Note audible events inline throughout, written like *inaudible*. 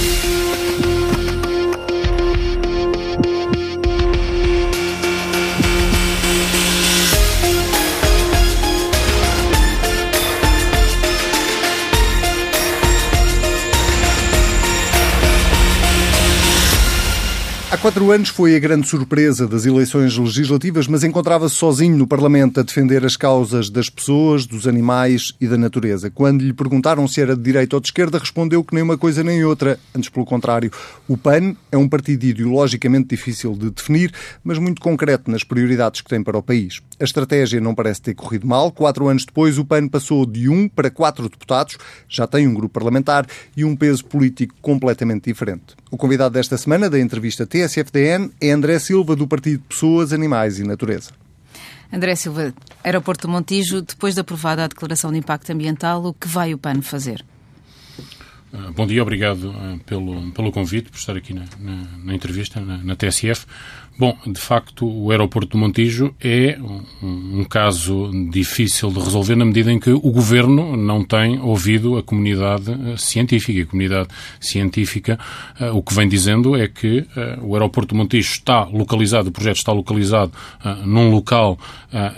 you quatro anos foi a grande surpresa das eleições legislativas, mas encontrava-se sozinho no Parlamento a defender as causas das pessoas, dos animais e da natureza. Quando lhe perguntaram se era de direita ou de esquerda, respondeu que nem uma coisa nem outra. Antes, pelo contrário. O PAN é um partido ideologicamente difícil de definir, mas muito concreto nas prioridades que tem para o país. A estratégia não parece ter corrido mal. Quatro anos depois, o PAN passou de um para quatro deputados, já tem um grupo parlamentar e um peso político completamente diferente. O convidado desta semana da entrevista TSFDN é André Silva, do Partido Pessoas, Animais e Natureza. André Silva, Aeroporto do Montijo, depois de aprovada a Declaração de Impacto Ambiental, o que vai o PAN fazer? Ah, bom dia, obrigado ah, pelo, pelo convite, por estar aqui na, na, na entrevista, na, na, TSF. Bom, de facto, o aeroporto do Montijo é um, um, caso difícil de resolver na medida em que o governo não tem ouvido a comunidade ah, científica. A comunidade científica uh, o que vem dizendo é que uh, o aeroporto do Montijo está localizado, o projeto está localizado uh, num local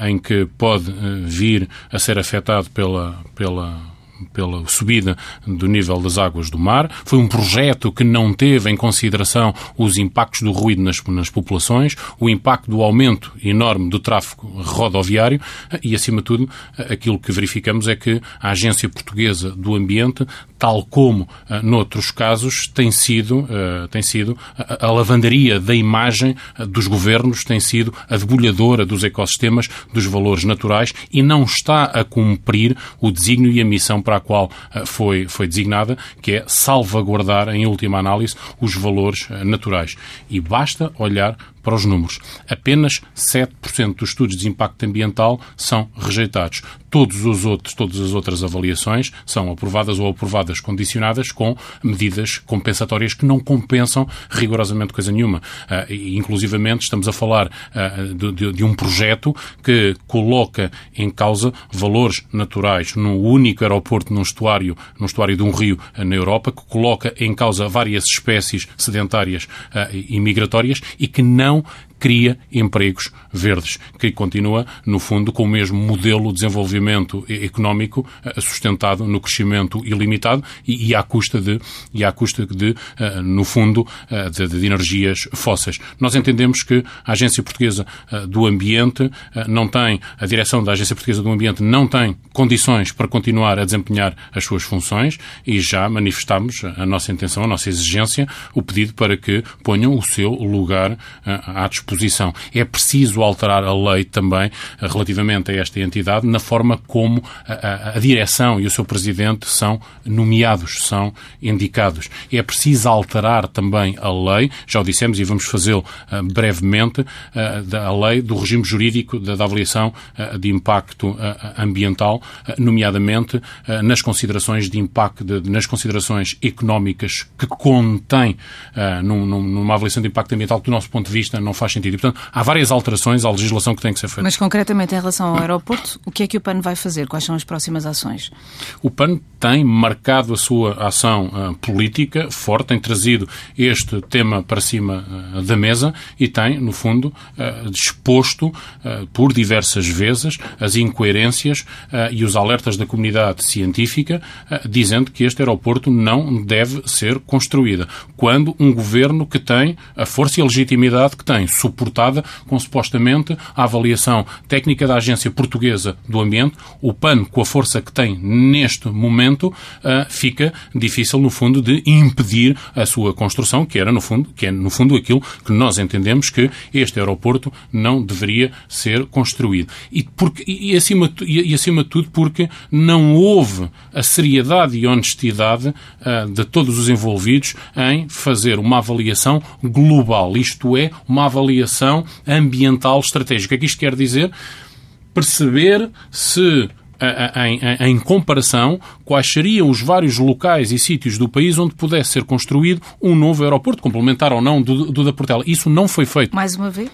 em que pode vir a ser afetado pela, pela pela subida do nível das águas do mar. Foi um projeto que não teve em consideração os impactos do ruído nas, nas populações, o impacto do aumento enorme do tráfego rodoviário e, acima de tudo, aquilo que verificamos é que a Agência Portuguesa do Ambiente, tal como uh, noutros casos, tem sido, uh, tem sido a, a lavandaria da imagem uh, dos governos, tem sido a debulhadora dos ecossistemas, dos valores naturais e não está a cumprir o desígnio e a missão para a qual eh, foi, foi designada, que é salvaguardar, em última análise, os valores eh, naturais. E basta olhar para os números. Apenas 7% dos estudos de impacto ambiental são rejeitados. Todos os outros, todas as outras avaliações são aprovadas ou aprovadas condicionadas com medidas compensatórias que não compensam rigorosamente coisa nenhuma. Uh, inclusivamente estamos a falar uh, de, de, um projeto que coloca em causa valores naturais no único aeroporto num estuário, num estuário de um rio uh, na Europa, que coloca em causa várias espécies sedentárias e migratórias e que não Donc cria empregos verdes, que continua, no fundo, com o mesmo modelo de desenvolvimento económico eh, sustentado no crescimento ilimitado e, e à custa de, e à custa de eh, no fundo, eh, de, de, energias fósseis. Nós entendemos que a Agência Portuguesa do Ambiente não tem, a direção da Agência Portuguesa do Ambiente não tem condições para continuar a desempenhar as suas funções e já manifestamos a nossa intenção, a nossa exigência, o pedido para que ponham o seu lugar à disposição É preciso alterar a lei também eh, relativamente a esta entidade na forma como a, a, a direção e o seu presidente são nomeados, são indicados. É preciso alterar também a lei, já o dissemos e vamos fazê-lo uh, brevemente, uh, da lei do regime jurídico da, avaliação de impacto ambiental, nomeadamente nas considerações de impacto, de, nas considerações económicas que contém num, numa avaliação de impacto ambiental que, do nosso ponto de vista, não faz sentido sentido. E, portanto, há várias alterações à legislação que têm que ser feitas. Mas, concretamente, em relação ao aeroporto, o que é que o PAN vai fazer? Quais são as próximas ações? O PAN tem marcado a sua ação uh, política forte, tem trazido este tema para cima uh, da mesa e tem, no fundo, uh, disposto por diversas vezes as incoerências e os alertas da comunidade científica dizendo que este aeroporto não deve ser construído. Quando um governo que tem a força e a legitimidade que tem, suportada com supostamente a avaliação técnica da Agência Portuguesa do Ambiente, o PAN, com a força que tem neste momento, uh, fica difícil, no fundo, de impedir a sua construção, que era, no fundo, que é, no fundo, aquilo que nós entendemos que este aeroporto não deveria ser construído. E, porque, e, acima, e, acima de tudo, porque não houve a seriedade e honestidade uh, de todos os envolvidos em fazer uma avaliação global, isto é, uma avaliação avaliação ambiental estratégica. O que é que isto quer dizer? Perceber se em, em, em, comparação, quais seriam os vários locais e sítios do país onde pudesse ser construído um novo aeroporto, complementar ou não do, do da Portela. Isso não foi feito. Mais uma vez?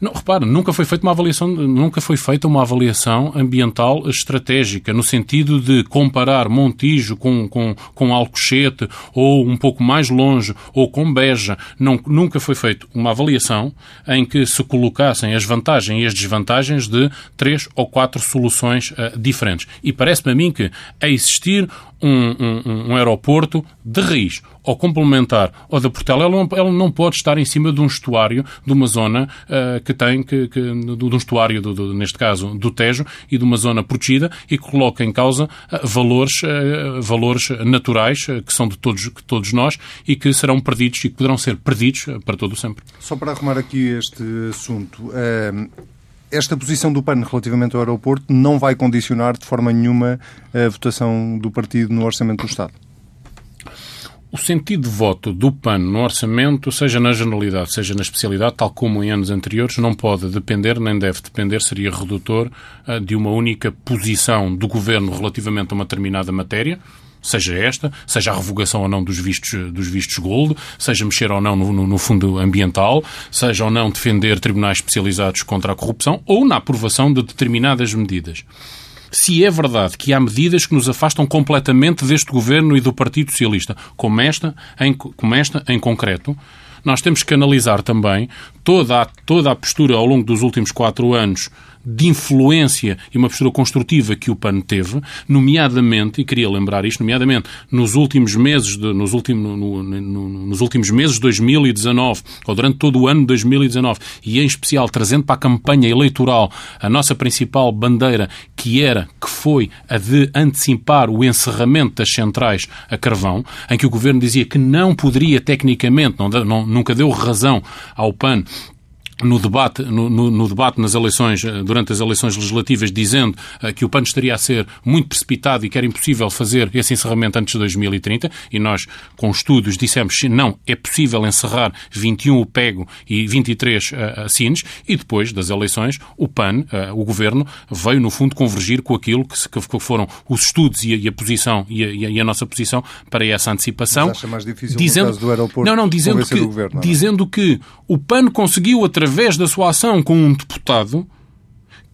Não, repara, nunca foi feita uma avaliação, nunca foi feita uma avaliação ambiental estratégica, no sentido de comparar Montijo com, com, com Alcochete, ou um pouco mais longe, ou com Beja. Não, nunca foi feita uma avaliação em que se colocassem as vantagens e as desvantagens de três ou quatro soluções uh, diferentes. E parece-me a mim que, a existir um, um, um, aeroporto de raiz ou complementar ou da Portela, ela não, ela não pode estar em cima de um estuário, de uma zona uh, que tem, que, que, de, um estuário, do, do, neste caso, do Tejo, e de uma zona protegida e que coloca em causa uh, valores, uh, valores naturais que são de todos, de todos nós e que serão perdidos e que poderão ser perdidos para todo o sempre. Só para arrumar aqui este assunto, esta posição do PAN relativamente ao aeroporto não vai condicionar de forma nenhuma a votação do partido no Orçamento do Estado? O sentido de voto do PAN no orçamento, seja na generalidade, seja na especialidade, tal como em anos anteriores, não pode depender, nem deve depender, seria redutor, eh, de uma única posição do governo relativamente a uma determinada matéria, seja esta, seja a revogação ou não dos vistos, dos vistos gold, seja mexer ou não no, no, no, fundo ambiental, seja ou não defender tribunais especializados contra a corrupção ou na aprovação de determinadas medidas. Se é verdade que há medidas que nos afastam completamente deste governo e do Partido Socialista, como esta em, como esta em concreto, nós temos que analisar também toda a, toda a postura ao longo dos últimos quatro anos de influência e uma postura construtiva que o PAN teve, nomeadamente, e queria lembrar isto, nomeadamente nos últimos meses de, nos, últimos, no, no, nos últimos meses de 2019, ou durante todo o ano de 2019, e em especial trazendo para a campanha eleitoral a nossa principal bandeira, que era, que foi a de antecipar o encerramento das centrais a carvão, em que o Governo dizia que não poderia tecnicamente, não, não, nunca deu razão ao PAN no debate, no, no, no, debate nas eleições, eh, durante as eleições legislativas, dizendo uh, que o PAN estaria a ser muito precipitado e que era impossível fazer esse encerramento antes de 2030, e nós, com estudos, dissemos que não, é possível encerrar 21 o PEGO e 23 uh, a Sines, e depois das eleições, o PAN, uh, o Governo, veio, no fundo, convergir com aquilo que, que foram os estudos e a, e a posição, e a, e a, nossa posição para essa antecipação. Mas acha mais difícil dizendo, no caso do aeroporto não, não, dizendo que, governo, dizendo que o PAN conseguiu, através através da sua ação com um deputado,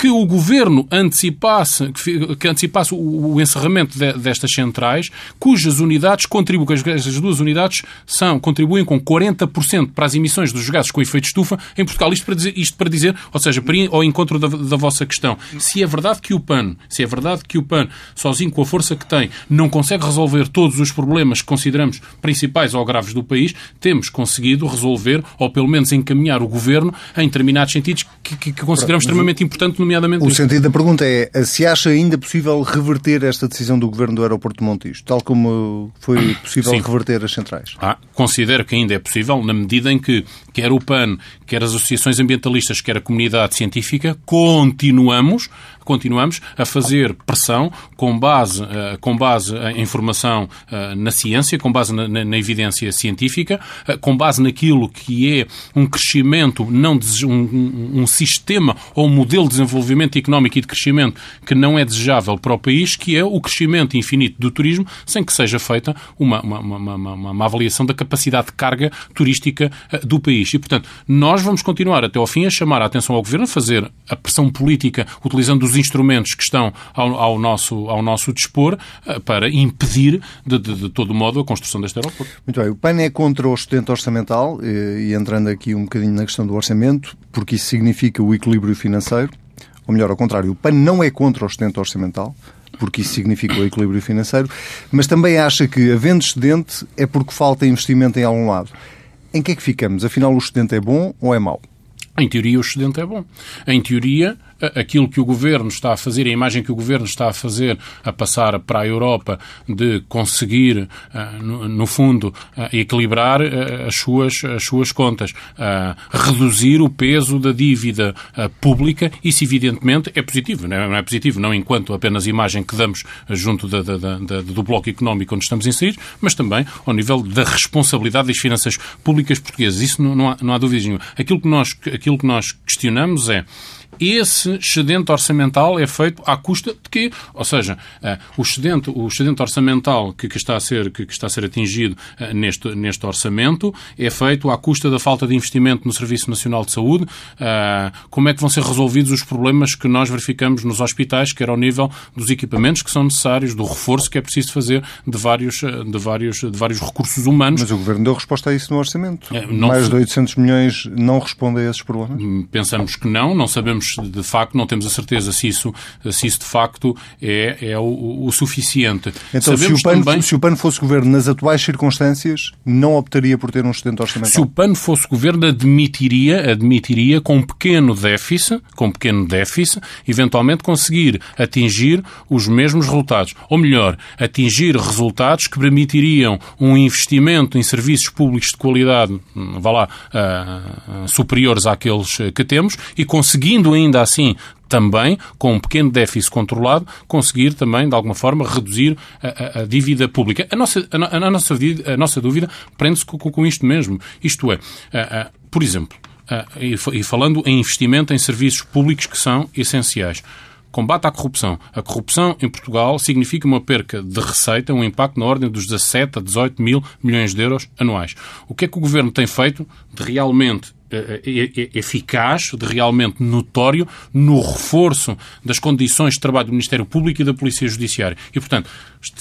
que o governo antecipasse, que antecipasse o, encerramento de, destas centrais, cujas unidades contribuem, estas duas unidades são, contribuem com 40% para as emissões dos gases com efeito de estufa em Portugal. Isto para dizer, isto para dizer ou seja, para ir ao encontro da, da, vossa questão. Se é verdade que o PAN, se é verdade que o PAN, sozinho com a força que tem, não consegue resolver todos os problemas que consideramos principais ou graves do país, temos conseguido resolver, ou pelo menos encaminhar o governo em determinados sentidos que, que, que consideramos extremamente importante, nomeadamente. O isto. sentido da pergunta é se acha ainda possível reverter esta decisão do governo do aeroporto de Montijo, tal como foi *coughs* possível Sim. reverter as centrais? Ah, considero que ainda é possível, na medida em que quer o PAN, quer as associações ambientalistas, quer a comunidade científica, continuamos continuamos a fazer pressão com base, uh, com base em informação uh, na ciência, com base na, na, evidência científica, uh, com base naquilo que é um crescimento, não um, um, sistema ou um modelo de desenvolvimento económico e de crescimento que não é desejável para o país, que é o crescimento infinito do turismo, sem que seja feita uma, uma, uma, uma, uma avaliação da capacidade de carga turística do país. E, portanto, nós vamos continuar até ao fim a chamar a atenção ao Governo, a fazer a pressão política utilizando os os instrumentos que estão ao, ao nosso, ao nosso dispor eh, para impedir, de, de, de, todo modo, a construção deste aeroporto. Muito bem. O PAN é contra o excedente orçamental e, e entrando aqui um bocadinho na questão do orçamento, porque isso significa o equilíbrio financeiro, ou melhor, ao contrário, o PAN não é contra o excedente orçamental, porque isso significa o equilíbrio financeiro, mas também acha que, havendo excedente, é porque falta investimento em algum lado. Em que é que ficamos? Afinal, o excedente é bom ou é mau? Em teoria, o excedente é bom. Em teoria, aquilo que o governo está a fazer, a imagem que o governo está a fazer a passar para a Europa de conseguir, eh, no fundo, eh, equilibrar eh, as suas, as suas contas, reduzir o peso da dívida pública, isso evidentemente é positivo. Não é positivo não enquanto apenas imagem que damos junto da, da, da, do bloco económico onde estamos inseridos, mas também ao nível da responsabilidade das finanças públicas portuguesas. Isso não, não, há, não há nenhuma. Aquilo que, nós, aquilo que nós questionamos é esse excedente orçamental é feito à custa de quê? Ou seja, uh, o, excedente, o excedente orçamental que, que, está a ser, que, que está a ser atingido uh, neste, neste orçamento é feito à custa da falta de investimento no Serviço Nacional de Saúde. Uh, como é que vão ser resolvidos os problemas que nós verificamos nos hospitais, quer ao nível dos equipamentos que são necessários, do reforço que é preciso fazer de vários, de vários, de vários recursos humanos. Mas o Governo deu resposta a isso no orçamento. Mais de 800 milhões não respondem a esses problemas? Hum, pensamos que não, não sabemos de facto, não temos a certeza se isso, se isso de facto é, é o, o suficiente. Então, se o, PAN, também... se o PAN fosse governo nas atuais circunstâncias, não optaria por ter um excedente orçamental? Se o PAN fosse governo, admitiria, admitiria com um pequeno déficit, com um pequeno déficit, eventualmente conseguir atingir os mesmos resultados. Ou melhor, atingir resultados que permitiriam um investimento em serviços públicos de qualidade, hum, vá lá, uh, superiores àqueles que temos e conseguindo ainda assim também, com um pequeno déficit controlado, conseguir também, de alguma forma, reduzir a, a, a dívida pública. A nossa, a, a nossa, a nossa dúvida prende-se com, com, isto mesmo. Isto é, por exemplo, e falando em investimento em serviços públicos que são essenciais combate à corrupção. A corrupção em Portugal significa uma perca de receita, um impacto na ordem dos 17 a 18 mil milhões de euros anuais. O que é que o Governo tem feito de realmente eficaz, de realmente notório, no reforço das condições de trabalho do Ministério Público e da Polícia Judiciária. E, portanto,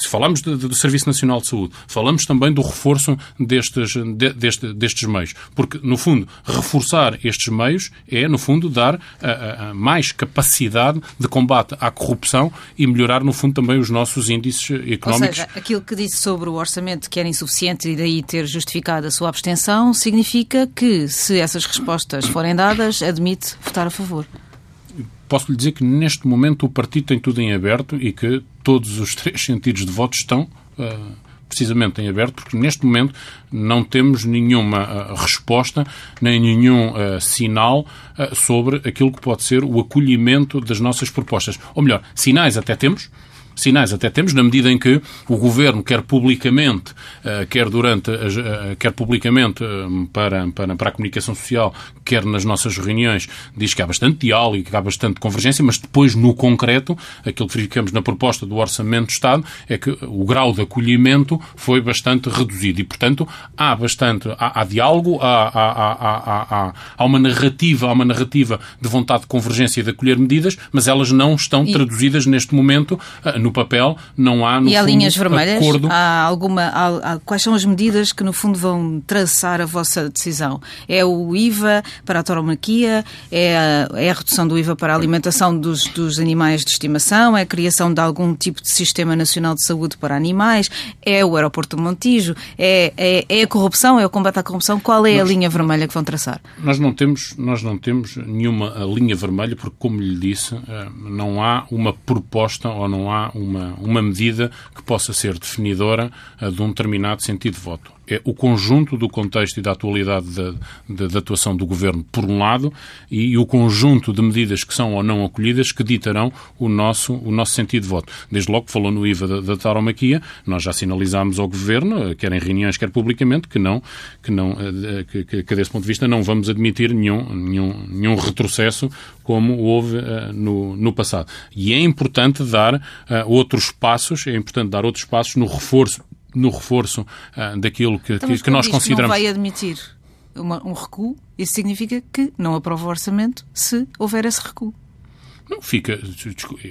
falamos do Serviço Nacional de Saúde, falamos também do reforço destes, de, deste, destes meios. Porque, no fundo, reforçar estes meios é, no fundo, dar a, a mais capacidade de combate à corrupção e melhorar, no fundo, também os nossos índices económicos. Ou seja, aquilo que disse sobre o orçamento que era insuficiente e daí ter justificado a sua abstenção, significa que, se essas as respostas forem dadas, admite votar a favor. Posso lhe dizer que neste momento o partido tem tudo em aberto e que todos os *laughs* três sentidos de voto estão uh, precisamente em aberto, porque neste momento não temos nenhuma uh, resposta nem nenhum uh, sinal sobre aquilo que pode ser o acolhimento das nossas propostas. Ou melhor, sinais até temos, sinais até temos, na medida em que o Governo, quer publicamente, eh, quer durante, eh, quer publicamente eh, para, para, para a comunicação social, quer nas nossas reuniões, diz que há bastante diálogo e que há bastante convergência, mas depois, no concreto, aquilo que verificamos na proposta do Orçamento do Estado é que o grau de acolhimento foi bastante reduzido e, portanto, há bastante, há, há diálogo, há, há, há, há, uma narrativa, há uma narrativa de vontade de convergência e de acolher medidas, mas elas não estão e... traduzidas neste momento no papel, não há no E há fundo, linhas vermelhas? Acordo... Há alguma, há, há, quais são as medidas que no fundo vão traçar a vossa decisão? É o IVA para a tauromaquia? É a, é a redução do IVA para a alimentação dos, dos animais de estimação? É a criação de algum tipo de sistema nacional de saúde para animais? É o aeroporto do Montijo? É, é, é a corrupção? É o combate à corrupção? Qual é nós, a linha vermelha que vão traçar? Nós não temos, nós não temos nenhuma linha vermelha porque, como lhe disse, eh, não há uma proposta ou não há uma, uma medida que possa ser definidora uh, de um determinado sentido de voto é o conjunto do contexto e da atualidade da, atuação do Governo, por um lado, e, o conjunto de medidas que são ou não acolhidas que ditarão o nosso, o nosso sentido de voto. Desde logo que falou no IVA da, da tauromaquia, nós já sinalizámos ao Governo, quer em reuniões, quer publicamente, que não, que, não, eh, que, que, que desse ponto de vista não vamos admitir nenhum, nenhum, nenhum retrocesso como houve uh, no, no passado. E é importante dar uh, outros passos, é importante dar outros passos no reforço no reforço uh, daquilo que, então, que, que nós consideramos. Que não vai admitir uma, um recuo, isso significa que não aprova o orçamento se houver esse recuo. Não, fica,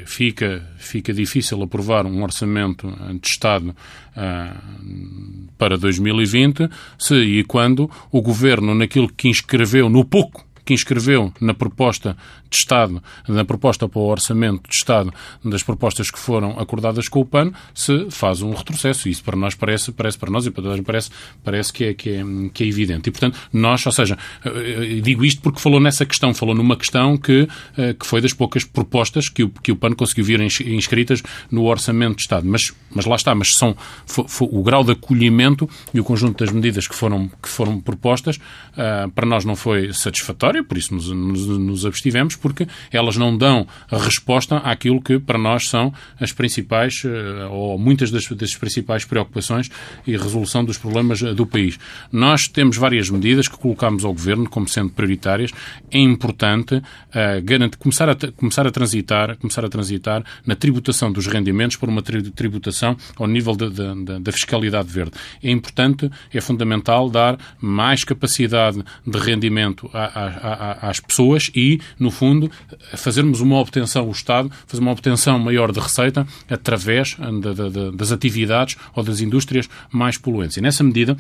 fica, fica difícil aprovar um orçamento de Estado uh, para 2020 se e quando o Governo, naquilo que inscreveu no pouco que inscreveu na proposta de Estado, na proposta para o Orçamento de Estado, das propostas que foram acordadas com o PAN, se faz um retrocesso. Isso para nós parece, parece para nós e para todos parece, parece que, é, que, é, que é evidente. E, portanto, nós, ou seja, digo isto porque falou nessa questão, falou numa questão que, eh, que foi das poucas propostas que o, que o PAN conseguiu vir inscritas no Orçamento de Estado. Mas, mas lá está, mas são foi, foi o grau de acolhimento e o conjunto das medidas que foram, que foram propostas, para nós não foi satisfatório por isso nos, nos, nos, abstivemos, porque elas não dão a resposta àquilo que para nós são as principais, eh, ou muitas das, das principais preocupações e resolução dos problemas eh, do país. Nós temos várias medidas que colocamos ao Governo como sendo prioritárias. É importante uh, garantir, começar, a, começar a transitar, começar a transitar na tributação dos rendimentos por uma tributação ao nível da, da, da fiscalidade verde. É importante, é fundamental dar mais capacidade de rendimento às pessoas e, no fundo, fazermos uma obtenção, o Estado, fazer uma obtenção maior de receita através das atividades ou das indústrias mais poluentes. E, nessa medida,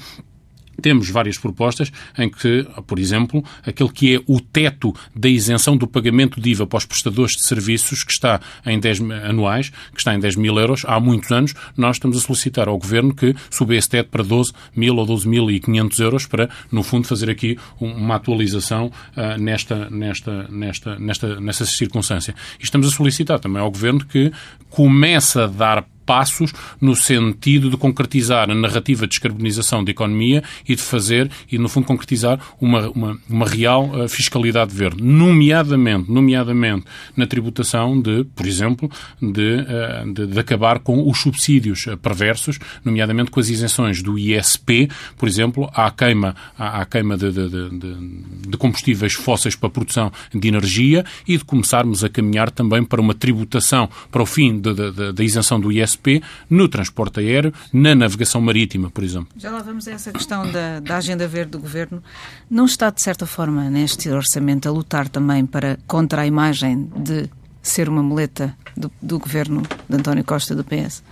temos várias propostas em que, por exemplo, aquele que é o teto da isenção do pagamento de IVA para os prestadores de serviços, que está em 10 anuais, que está em 10 mil euros, há muitos anos, nós estamos a solicitar ao Governo que suba esse teto para 12 mil ou 12.500 euros para, no fundo, fazer aqui uma atualização uh, nesta, nesta, nesta, nesta, nesta circunstância. E estamos a solicitar também ao Governo que comece a dar passos no sentido de concretizar a narrativa de descarbonização da economia e de fazer, e no fundo concretizar uma, uma, uma real uh, fiscalidade verde, nomeadamente, nomeadamente na tributação de, por exemplo, de, uh, de, de, acabar com os subsídios uh, perversos, nomeadamente com as isenções do ISP, por exemplo, à queima, à, à queima de, de combustíveis fósseis para a produção de energia e de começarmos a caminhar também para uma tributação, para o fim da isenção do ISP no transporte aéreo, na navegação marítima, por exemplo. Já lá vamos a essa questão da, da agenda verde do Governo. Não está, de certa forma, neste orçamento a lutar também para contra a imagem de ser uma muleta do, do Governo de António Costa do PS?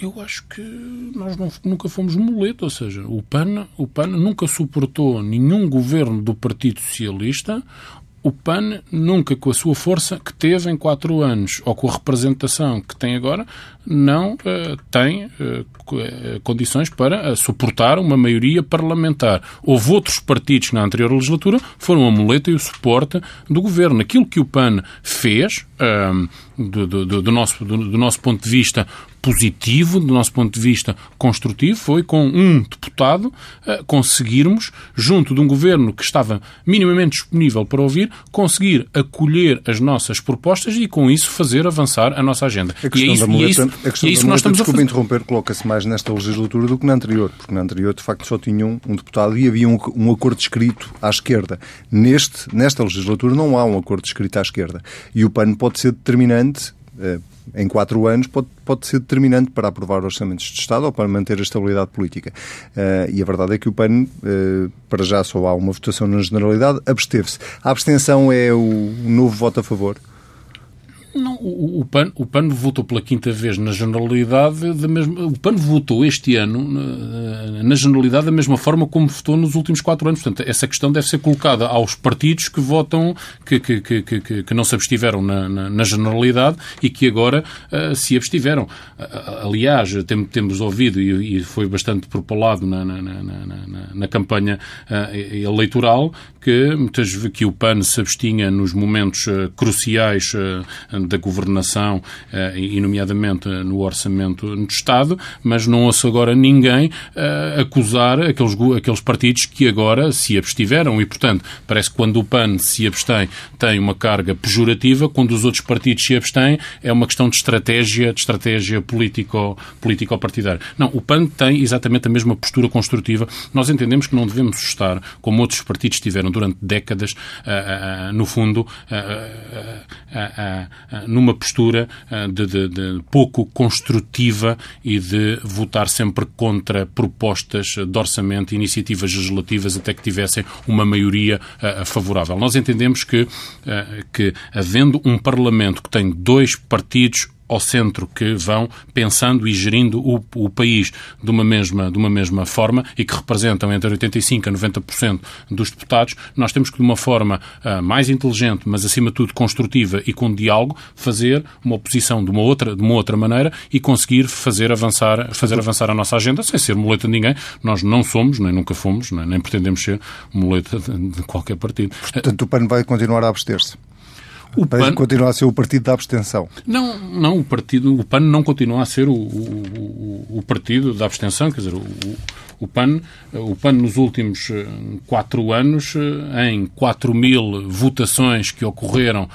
eu acho que nós não, nunca fomos muleta, ou seja, o PAN, o PAN nunca suportou nenhum governo do Partido Socialista o PAN nunca, com a sua força que teve em quatro anos, ou com a representação que tem agora, não uh, tem uh, condições para suportar uma maioria parlamentar. Houve outros partidos na anterior legislatura foram a muleta e o suporte do governo. Aquilo que o PAN fez, do, do, do, nosso, do, do nosso ponto de vista, positivo, do nosso ponto de vista construtivo, foi com um deputado conseguirmos, junto de um governo que estava minimamente disponível para ouvir, conseguir acolher as nossas propostas e com isso fazer avançar a nossa agenda. A questão e é isso, da muleta, é isso, a questão é isso da muleta, desculpa interromper, coloca-se mais nesta legislatura do que na anterior, porque na anterior de facto só tinham um deputado e havia um, um acordo escrito à esquerda. Neste, nesta legislatura não há um acordo escrito à esquerda. E o PAN pode ser determinante eh, em quatro anos pode, pode ser determinante para aprovar orçamentos de Estado ou para manter a estabilidade política. Uh, e a verdade é que o PAN, uh, para já só há uma votação na generalidade, absteve-se. A abstenção é o novo voto a favor? Não, o, o, PAN, o PAN votou pela quinta vez na generalidade da mesma. O PAN votou este ano na, na generalidade da mesma forma como votou nos últimos quatro anos. Portanto, essa questão deve ser colocada aos partidos que votam, que, que, que, que, que não se abstiveram na, na, na generalidade e que agora uh, se abstiveram. Uh, aliás, tem, temos ouvido, e, e, foi bastante propalado na, na, na, na campanha uh, eleitoral, que, muitas, que o PAN se abstinha nos momentos cruciais da governação, eh, e nomeadamente no orçamento do Estado, mas não ouço agora ninguém eh, acusar aqueles, aqueles partidos que agora se abstiveram e, portanto, parece que quando o PAN se abstém tem uma carga pejorativa, quando os outros partidos se abstêm é uma questão de estratégia, de estratégia político-partidária. Não, o PAN tem exatamente a mesma postura construtiva. Nós entendemos que não devemos estar, como outros partidos tiveram durante décadas, no fundo, uh, numa postura ah, de, de, de, pouco construtiva e de votar sempre contra propostas de orçamento, iniciativas legislativas, até que tivessem uma maioria ah, favorável. Nós entendemos que, que havendo um Parlamento que tem dois partidos ao centro que vão pensando e gerindo o, o, país de uma, mesma, de uma mesma forma e que representam entre 85% a 90% dos deputados, nós temos que, de uma forma uh, mais inteligente, mas acima de tudo construtiva e com diálogo, fazer uma oposição de uma outra, de uma outra maneira e conseguir fazer avançar, fazer avançar a nossa agenda sem ser muleta de ninguém. Nós não somos, nem nunca fomos, nem, nem pretendemos ser muleta de, de qualquer partido. Portanto, o PAN vai continuar a abster-se. O PAN continua a ser o partido da abstenção. Não, não o partido, o PAN não continua a ser o, o, o, partido da abstenção, quer dizer, o, o PAN, o PAN nos últimos eh, quatro anos, eh, em 4 mil votações que ocorreram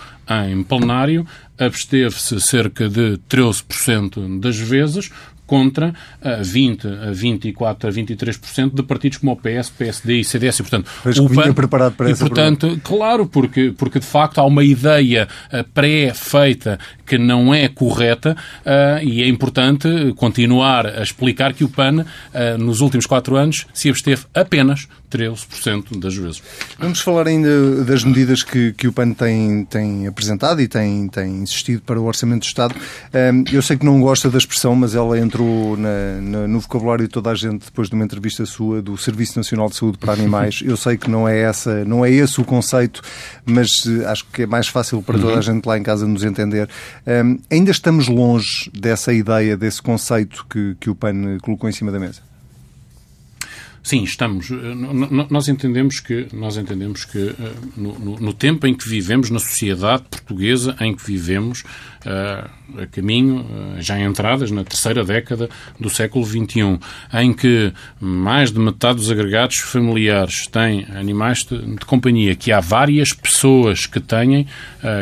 em plenário, absteve-se cerca de 13% das vezes, contra a 20, a 24, a 23% de partidos como o PS, PSD e CDS. E, portanto, o PAN, preparado para e, portanto, pergunta. claro, porque, porque de facto há uma ideia eh, pré-feita que não é correta uh, e é importante continuar a explicar que o PAN, uh, nos últimos quatro anos, se absteve apenas 13% das vezes. Vamos falar ainda das medidas que, que o PAN tem, tem apresentado e tem, tem insistido para o Orçamento do Estado. Um, eu sei que não gosta da expressão, mas ela entrou na, na, no vocabulário de toda a gente depois de uma entrevista sua do Serviço Nacional de Saúde para Animais. *laughs* Eu sei que não é, essa, não é esse o conceito, mas uh, acho que é mais fácil para toda a uhum. gente lá em casa nos entender. Um, ainda estamos longe dessa ideia, desse conceito que, que o PAN colocou em cima da mesa? Sim, estamos. Eh, nós entendemos que, nós entendemos que eh, no, no, no tempo em que vivemos, na sociedade portuguesa em que vivemos, uh, a caminho, já entradas na terceira década do século XXI, em que mais de metade dos agregados familiares têm animais de, de companhia, que há várias pessoas que têm,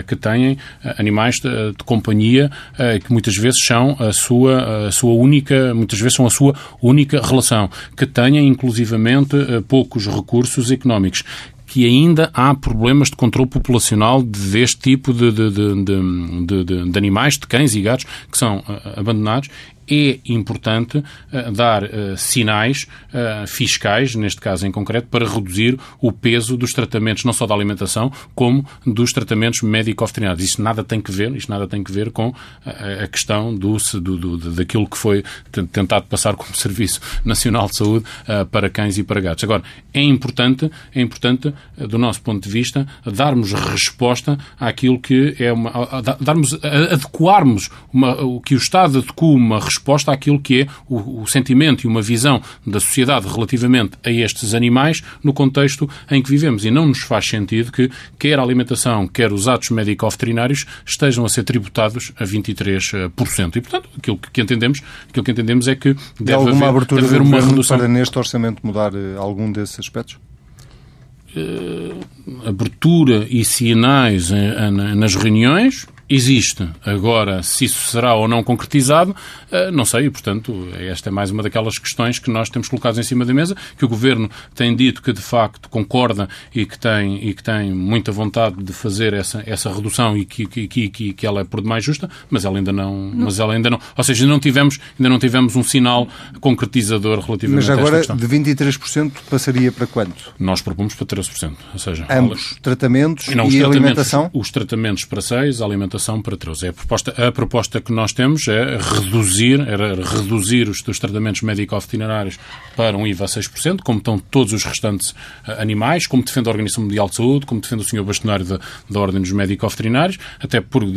que têm animais de, de companhia que muitas vezes são a sua, a sua única, muitas vezes são a sua única relação, que têm inclusivamente poucos recursos económicos que ainda há problemas de controle populacional deste tipo de, de, de, de, animais, de cães e gatos, que são uh, abandonados é importante uh, dar uh, sinais uh, fiscais, neste caso em concreto, para reduzir o peso dos tratamentos, não só da alimentação, como dos tratamentos médico-veterinários. Isto nada tem que ver, isto nada tem que ver com a questão do, do, do, daquilo que foi tentado passar como *laughs* Serviço Nacional de Saúde para cães e para gatos. Agora, é importante, é importante, do nosso ponto de vista, darmos resposta àquilo que é uma. darmos, adequarmos uma, o que o Estado adequa uma resposta resposta àquilo que é o, o sentimento e uma visão da sociedade relativamente a estes animais no contexto em que vivemos. E não nos faz sentido que quer a alimentação, quer os atos médico-veterinários estejam a ser tributados a 23%. E, portanto, aquilo que entendemos, aquilo que entendemos é que deve alguma haver, abertura deve haver uma redução. para neste orçamento mudar eh, algum desses aspectos? Uh, abertura e sinais nas reuniões, existe. Agora, se isso será ou não concretizado, eh, não sei, e, portanto, esta é mais uma daquelas questões que nós temos colocadas em cima da mesa, que o Governo tem dito que, de facto, concorda e que tem, e que tem muita vontade de fazer essa, essa redução e que, que, que, que ela é por demais justa, mas ela ainda não, não. Mas ela ainda não. Ou seja, ainda não tivemos, ainda não tivemos um sinal concretizador relativamente mas agora, a esta questão. de 23% passaria para quanto? Nós propomos para 13%. Ou seja, ambos, tratamentos e, não, e alimentação? Os tratamentos para 6, a alimentação para 13. É a, proposta, a proposta que nós temos é reduzir, era reduzir os, os tratamentos médico-veterinários para um IVA a 6%, como estão todos os restantes uh, animais, como defende a Organização Mundial de Saúde, como defende o Sr. Bastonário da, da Ordem dos Médico-Veterinários, até porque,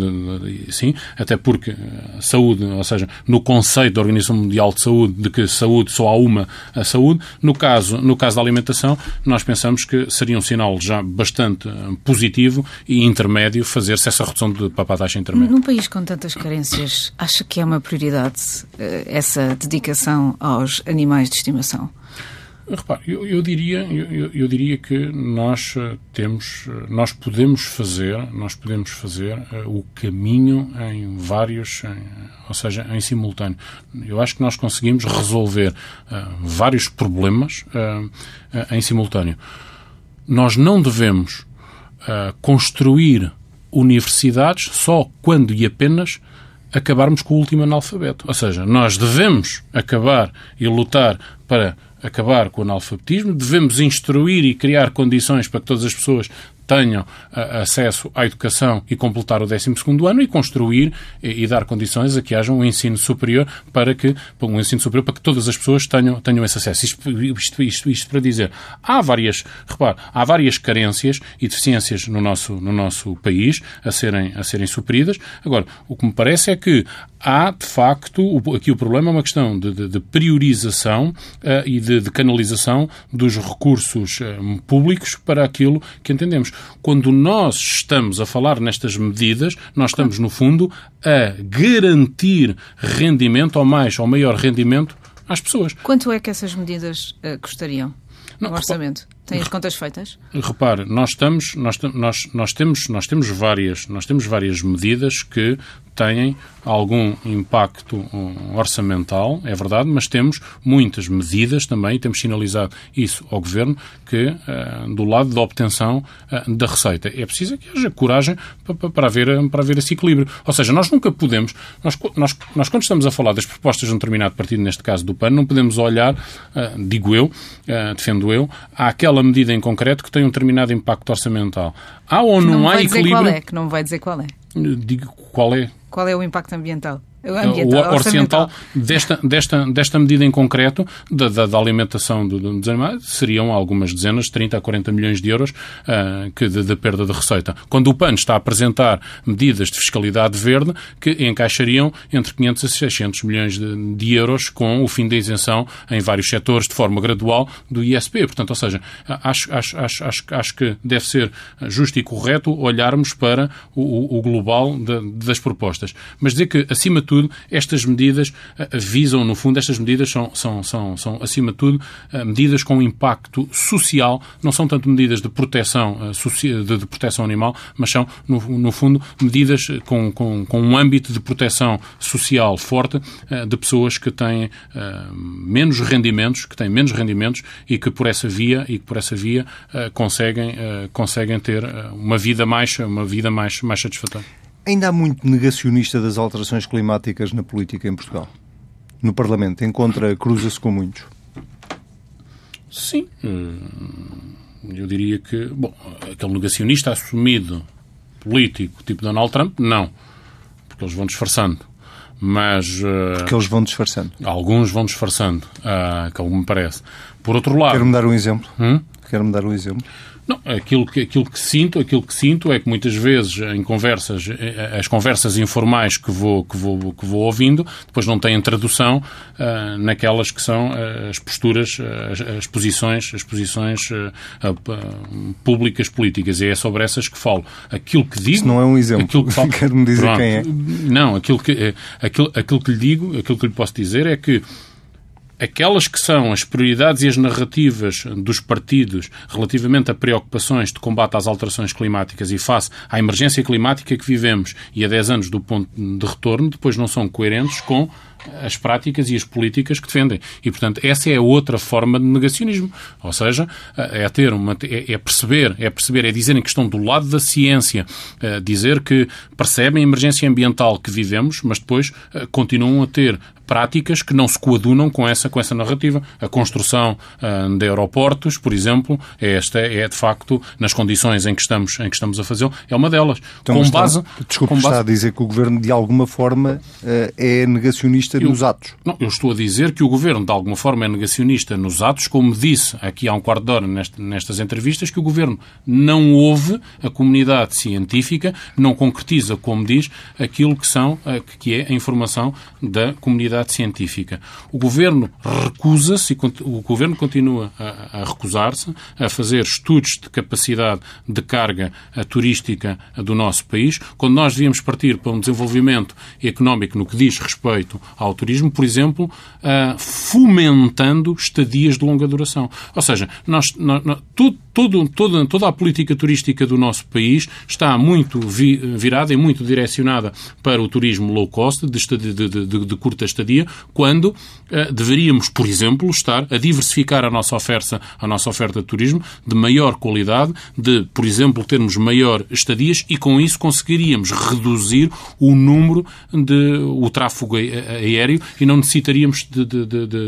sim, até porque a saúde, ou seja, no conceito da Organização Mundial de Saúde, de que saúde só há uma a saúde, no caso, no caso da alimentação, nós pensamos que seria um sinal já bastante positivo e intermédio fazer-se essa redução de papai para a taxa intermédia. Num país com tantas carências, acha que é uma prioridade eh, essa dedicação aos animais de estimação? Repare, eu, eu diria, eu, eu, diria que nós eh, temos, eh, nós podemos fazer, nós podemos fazer uh, o caminho em vários, em, ou seja, em simultâneo. Eu acho que nós conseguimos resolver uh, vários problemas uh, em simultâneo. Nós não devemos construir universidades só quando e apenas acabarmos com o último analfabeto. Ou seja, nós devemos acabar e lutar para acabar com o analfabetismo, devemos instruir e criar condições para que todas as pessoas tenham uh, acesso à educação e completar o 12 ano e construir e, e, dar condições a que haja um ensino superior para que um ensino superior para que todas as pessoas tenham, tenham esse acesso. Isto, isto, isto, isto para dizer, há várias, repare, há várias carências e deficiências no nosso, no nosso país a serem, a serem supridas. Agora, o que me parece é que há, de facto, aqui o problema é uma questão de, de, de priorização uh, e de, de, canalização dos recursos uh, públicos para aquilo que entendemos. Quando nós estamos a falar nestas medidas, nós estamos, no fundo, a garantir rendimento, ou mais, ou maior rendimento às pessoas. Quanto é que essas medidas uh, custariam no Não, orçamento? Tem as contas feitas? Repare, nós estamos, nós, nós, nós temos, nós temos várias, nós temos várias medidas que têm algum impacto orçamental, é verdade, mas temos muitas medidas também, e temos sinalizado isso ao Governo, que uh, do lado da obtenção uh, da receita. É preciso que haja coragem para, haver, para haver esse equilíbrio. Ou seja, nós nunca podemos, nós, nós, nós quando estamos a falar das propostas de um determinado partido, neste caso do PAN, não podemos olhar, uh, digo eu, defendo eu, àquela medida em concreto que tem um determinado impacto orçamental. Há ou não, não há equilíbrio... Qual é, que não vai dizer qual é. Digo qual é. Qual é o impacto ambiental? ambiental, o orçamental desta, desta, desta medida em concreto, da, da, da alimentação do, dos animais, seriam algumas dezenas, 30 a 40 milhões de euros uh, que de, de, perda de receita. Quando o PAN está a apresentar medidas de fiscalidade verde que encaixariam entre 500 a 600 milhões de, de euros com o fim da isenção em vários setores de forma gradual do ISP. Portanto, ou seja, acho, acho, acho, acho, acho que deve ser justo e correto olharmos para o, o global de, das propostas. Mas dizer que, acima de tudo, tudo, estas medidas eh, visam, no fundo, estas medidas são, são, são, são acima de tudo, eh, medidas com impacto social, não são tanto medidas de proteção, eh, de proteção animal, mas são, no, no fundo, medidas com, com, com um âmbito de proteção social forte de pessoas que têm menos rendimentos, que têm menos rendimentos e que por essa via e que por essa via conseguem, conseguem ter uma vida mais, uma vida mais, mais satisfatória. Ainda há muito negacionista das alterações climáticas na política em Portugal. No Parlamento, encontra, cruza-se com muitos. Sim. Hum, eu diria que, bom, aquele negacionista assumido político, tipo Donald Trump, não. Porque eles vão disfarçando. Mas. Uh, porque eles vão disfarçando. Alguns vão disfarçando, que algo me parece. Por outro lado. Quero-me dar um exemplo. Hum? Quero-me dar um exemplo. Não, aquilo que, aquilo que sinto, aquilo que sinto é que muitas vezes em conversas, eh, as conversas informais que vou, que vou, que vou ouvindo, depois não têm tradução uh, naquelas que são uh, as posturas, as, as, posições, as posições uh, públicas políticas. E é sobre essas que falo. Aquilo que digo. Isso não é um exemplo. Aquilo que falo, *laughs* Quero-me dizer pronto, quem é. Não, aquilo que, aquilo, aquilo que lhe digo, aquilo que lhe posso dizer é que aquelas que são as prioridades e as narrativas dos partidos relativamente a preocupações de combate às alterações climáticas e face à emergência climática que vivemos e a 10 anos do ponto de retorno, depois não são coerentes com as práticas e as políticas que defendem. E, portanto, essa é outra forma de negacionismo. Ou seja, é ter uma, é, é perceber, é perceber, é dizerem que estão do lado da ciência, é dizer que percebem a emergência ambiental que vivemos, mas depois é, continuam a ter práticas que não se coadunam com essa, com essa narrativa. A construção uh, de aeroportos, por exemplo, é esta é de facto, nas condições em que estamos, em que estamos a fazê-lo, é uma delas. Então, com base, desculpe, com base... está a dizer que o Governo, de alguma forma, uh, é negacionista eu, nos atos. Não, eu estou a dizer que o Governo, de alguma forma, é negacionista nos atos, como disse aqui há um quarto de hora nestas entrevistas, que o Governo não ouve a comunidade científica, não concretiza, como diz, aquilo que, são, uh, que é a informação da comunidade comunidade científica. O governo recusa-se, o governo continua a, a recusar-se a fazer estudos de capacidade de carga turística do nosso país, quando nós devíamos partir para um desenvolvimento económico no que diz respeito ao turismo, por exemplo, fomentando estadias de longa duração. Ou seja, nós, nós, todo, toda, toda a política turística do nosso país está muito vi, virada e muito direcionada para o turismo low cost, de, de, de, de curta estadia, quando uh, deveríamos, por exemplo, estar a diversificar a nossa oferta, a nossa oferta de turismo de maior qualidade, de, por exemplo, termos maior estadias e com isso conseguiríamos reduzir o número de o tráfego aéreo e não necessitaríamos de,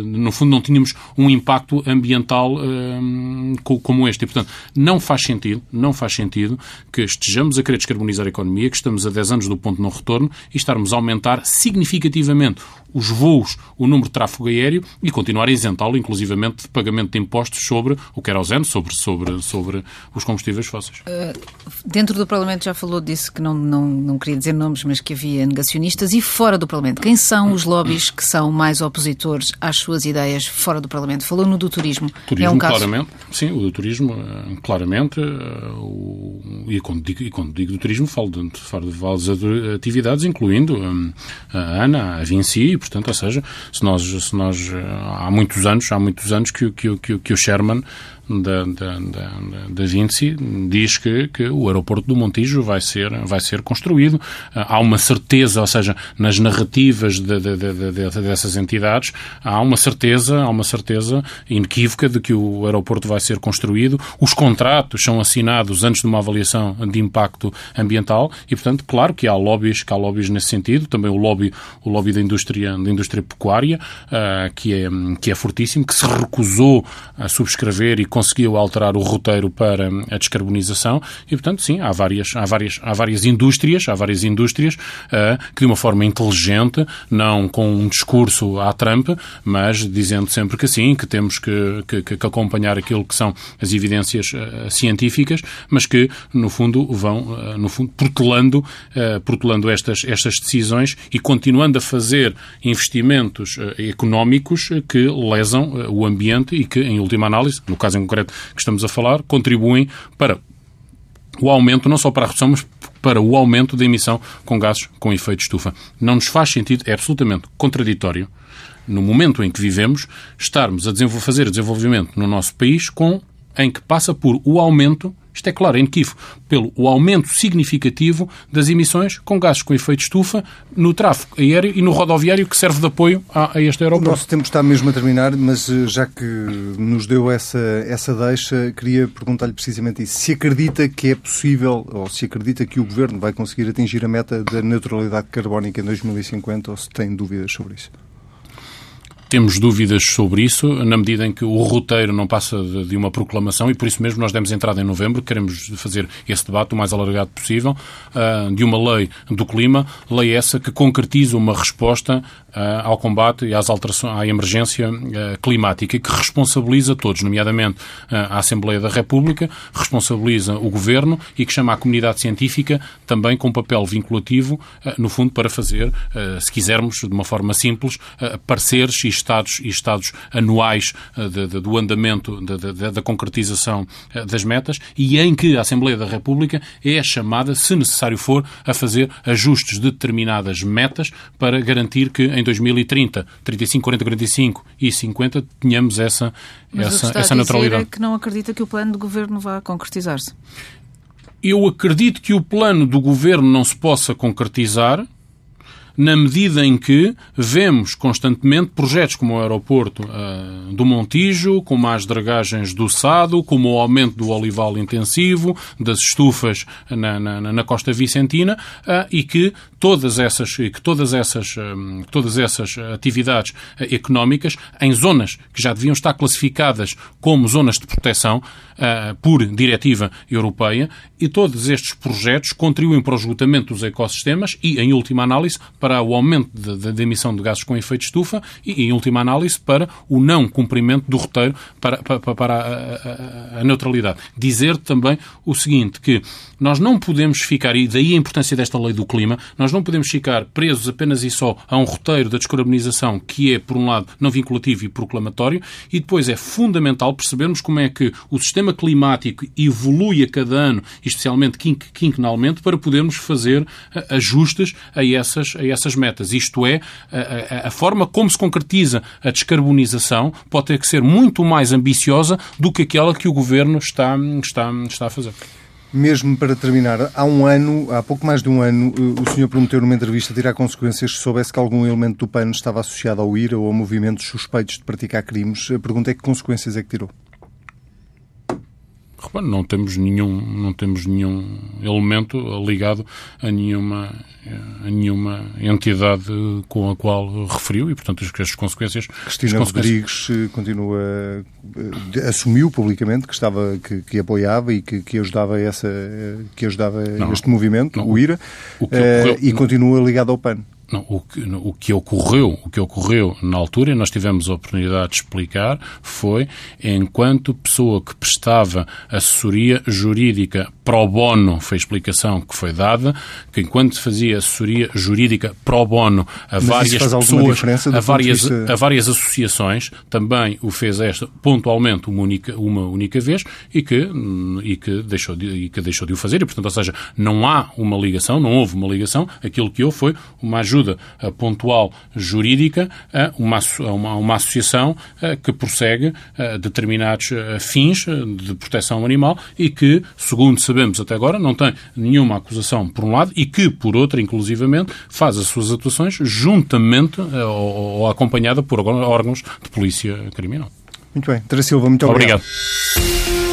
no fundo não tínhamos um impacto ambiental um, como este. E, portanto, não faz sentido, não faz sentido que estejamos a querer descarbonizar a economia, que estamos a 10 anos do ponto de não retorno e estarmos a aumentar significativamente os voos, o número de tráfego aéreo e continuar a isentá-lo, inclusivamente, de pagamento de impostos sobre o querosene, sobre, sobre, sobre os combustíveis fósseis. Uh, dentro do Parlamento já falou disso, que não, não, não queria dizer nomes, mas que havia negacionistas. E fora do Parlamento, quem são os lobbies que são mais opositores às suas ideias fora do Parlamento? Falou no do turismo. Turismo, é um caso... claramente. Sim, o do turismo, eh, claramente. Eh, o... E, quando digo, e quando digo do turismo, falo de, falo de várias atividades, incluindo um, a ANA, a Vinci, portanto, ou seja, se nós, se nós eh, há muitos anos, há muitos anos que, que, que, que o Sherman da, da, da, da Vinci diz que, que o aeroporto do Montijo vai ser, vai ser construído. Ah, há uma certeza, ou seja, nas narrativas de, de, de, dessas entidades, há uma certeza, há uma certeza inequívoca de que o aeroporto vai ser construído. Os contratos são assinados antes de uma avaliação de impacto ambiental e, portanto, claro que há lobbies, que há lobbies nesse sentido. Também o lobby, o lobby da indústria, da indústria pecuária, uh, que, é, que é fortíssimo, que se recusou a subscrever e conseguiu alterar o roteiro para a descarbonização e, portanto, sim, há várias, há várias, há várias indústrias, há várias indústrias uh, que de uma forma inteligente, não com um discurso à Trump, mas dizendo sempre que sim, que temos que, que, que acompanhar aquilo que são as evidências uh, científicas, mas que, no fundo, vão, uh, no fundo, protelando, protelando estas, estas decisões e continuando a fazer investimentos económicos que lesam o ambiente e que, em última análise, no caso concreto que estamos a falar, contribuem para o aumento, não só para a redução, mas para o aumento da emissão com gases com efeito estufa. Não nos faz sentido, é absolutamente contraditório, no momento em que vivemos, estarmos a fazer desenvolvimento no nosso país com em que passa por o aumento isto é claro, é inequívoco, pelo o aumento significativo das emissões com gases com efeito estufa no tráfego aéreo e no rodoviário que serve de apoio a, a este aeroporto. O nosso tempo está mesmo a terminar, mas eh, já que nos deu essa, essa deixa, queria perguntar-lhe precisamente isso. Se acredita que é possível, ou se acredita que o Governo vai conseguir atingir a meta da neutralidade carbónica em 2050, ou se tem dúvidas sobre isso? Temos dúvidas sobre isso, na medida em que o roteiro não passa de, uma proclamação e por isso mesmo nós demos entrada em novembro, queremos fazer esse debate o mais alargado possível, uh, de uma lei do clima, lei essa que concretiza uma resposta ao combate e às alterações, à emergência uh, climática que responsabiliza todos, nomeadamente a Assembleia da República, responsabiliza o Governo e que chama a comunidade científica também com um papel vinculativo, no fundo, para fazer, se quisermos, de uma forma simples, pareceres e estados, e estados anuais eh, de, de, do andamento da concretização eh, das metas e em que a Assembleia da República é chamada, se necessário for, a fazer ajustes de determinadas metas para garantir que em 2030, 35, 40, 45 e 50 tenhamos essa, Mas essa, o que essa neutralidade. É que não acredita que o plano de governo vá concretizar-se. Eu acredito que o plano do governo não se possa concretizar na medida em que vemos constantemente projetos como o aeroporto uh, do Montijo, como as dragagens do Sado, como o aumento do olival intensivo, das estufas na, na, na costa vicentina, uh, e que todas essas, que todas essas, um, todas essas atividades económicas em zonas que já deviam estar classificadas como zonas de proteção uh, por diretiva europeia, e todos estes projetos contribuem para o esgotamento dos ecossistemas e, em última análise, para o aumento da emissão de gases com efeito de estufa e, em última análise, para o não cumprimento do roteiro para, para, para a, a, a, neutralidade. Dizer também o seguinte, que nós não podemos ficar, e daí a importância desta lei do clima, nós não podemos ficar presos apenas e só a um roteiro da descarbonização que é, por um lado, não vinculativo e proclamatório, e depois é fundamental percebermos como é que o sistema climático evolui a cada ano, especialmente quinquenalmente, para podermos fazer eh, ajustes a essas, a essas metas. Isto é, a, a, forma como se concretiza a descarbonização pode ter que ser muito mais ambiciosa do que aquela que o Governo está, está, está a fazer. Mesmo para terminar, há um ano, há pouco mais de um ano, eh, o senhor prometeu numa entrevista tirar consequências se soubesse que algum elemento do PAN estava associado ao IRA ou a movimentos suspeitos de praticar crimes. A pergunta é que consequências é que tirou? Não temos nenhum, não temos nenhum elemento ligado a nenhuma, a nenhuma entidade com a qual referiu e, portanto, as, as consequências... Cristina as consequências... Rodrigues eh, continua, eh, assumiu publicamente que estava, que, que apoiava e que, que ajudava essa, que ajudava não, este movimento, não, o IRA, o uh, e continua ligado ao PAN. Não, o, que, o que ocorreu, o que ocorreu na altura, e nós tivemos a oportunidade de explicar, foi enquanto pessoa que prestava assessoria jurídica pro bono, foi a explicação que foi dada, que enquanto fazia assessoria jurídica pro bono a Mas várias pessoas, a várias, vista... a várias associações, também o fez esta pontualmente uma única, uma única vez e que, e, que deixou de, e que deixou de o fazer. E, portanto, ou seja, não há uma ligação, não houve uma ligação, aquilo que houve foi uma ajuda pontual jurídica a uma, a uma, uma associação que prossegue determinados fins de proteção animal e que, segundo sabemos até agora, não tem nenhuma acusação por um lado e que, por outro, inclusivamente, faz as suas atuações juntamente ou, ou acompanhada por órgãos de polícia criminal. Muito bem. Teresa Silva, muito obrigado. Obrigado.